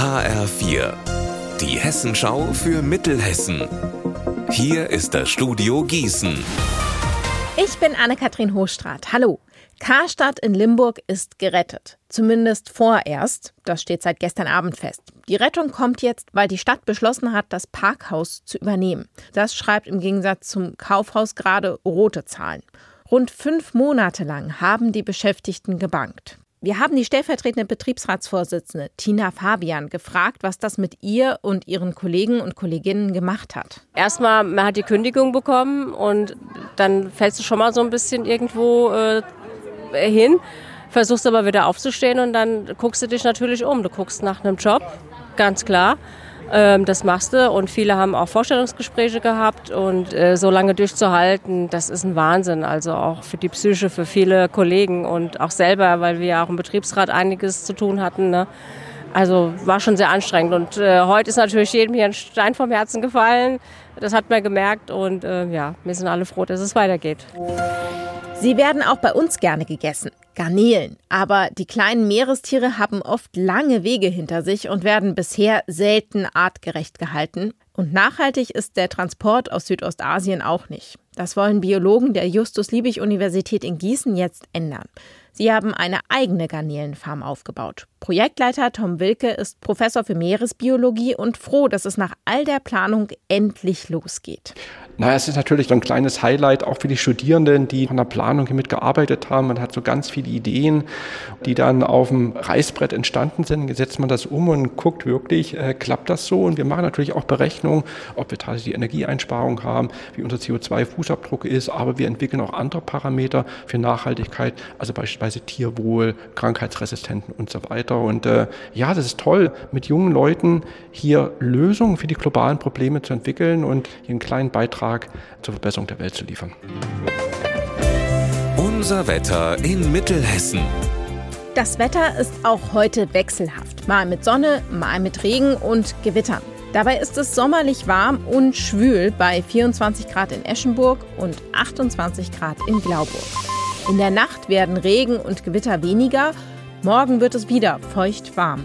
HR4, die Hessenschau für Mittelhessen. Hier ist das Studio Gießen. Ich bin Anne-Kathrin Hochstrat. Hallo. Karstadt in Limburg ist gerettet. Zumindest vorerst. Das steht seit gestern Abend fest. Die Rettung kommt jetzt, weil die Stadt beschlossen hat, das Parkhaus zu übernehmen. Das schreibt im Gegensatz zum Kaufhaus gerade rote Zahlen. Rund fünf Monate lang haben die Beschäftigten gebankt. Wir haben die stellvertretende Betriebsratsvorsitzende Tina Fabian gefragt, was das mit ihr und ihren Kollegen und Kolleginnen gemacht hat. Erstmal, man hat die Kündigung bekommen und dann fällst du schon mal so ein bisschen irgendwo äh, hin, versuchst aber wieder aufzustehen und dann guckst du dich natürlich um. Du guckst nach einem Job, ganz klar. Ähm, das machst du und viele haben auch Vorstellungsgespräche gehabt und äh, so lange durchzuhalten, das ist ein Wahnsinn. Also auch für die Psyche, für viele Kollegen und auch selber, weil wir ja auch im Betriebsrat einiges zu tun hatten. Ne? Also war schon sehr anstrengend und äh, heute ist natürlich jedem hier ein Stein vom Herzen gefallen. Das hat man gemerkt und äh, ja, wir sind alle froh, dass es weitergeht. Sie werden auch bei uns gerne gegessen. Garnelen. Aber die kleinen Meerestiere haben oft lange Wege hinter sich und werden bisher selten artgerecht gehalten. Und nachhaltig ist der Transport aus Südostasien auch nicht. Das wollen Biologen der Justus-Liebig-Universität in Gießen jetzt ändern. Sie haben eine eigene Garnelenfarm aufgebaut. Projektleiter Tom Wilke ist Professor für Meeresbiologie und froh, dass es nach all der Planung endlich losgeht. Naja, es ist natürlich so ein kleines Highlight auch für die Studierenden, die von der Planung hier mitgearbeitet haben. Man hat so ganz viele Ideen, die dann auf dem Reißbrett entstanden sind. Jetzt setzt man das um und guckt wirklich, äh, klappt das so? Und wir machen natürlich auch Berechnungen, ob wir tatsächlich die Energieeinsparung haben, wie unser CO2-Fußabdruck ist, aber wir entwickeln auch andere Parameter für Nachhaltigkeit, also beispielsweise Tierwohl, Krankheitsresistenten und so weiter. Und äh, ja, das ist toll, mit jungen Leuten hier Lösungen für die globalen Probleme zu entwickeln und hier einen kleinen Beitrag Beitrag zur Verbesserung der Welt zu liefern. Unser Wetter in Mittelhessen. Das Wetter ist auch heute wechselhaft. Mal mit Sonne, mal mit Regen und Gewittern. Dabei ist es sommerlich warm und schwül bei 24 Grad in Eschenburg und 28 Grad in Glauburg. In der Nacht werden Regen und Gewitter weniger. Morgen wird es wieder feucht warm.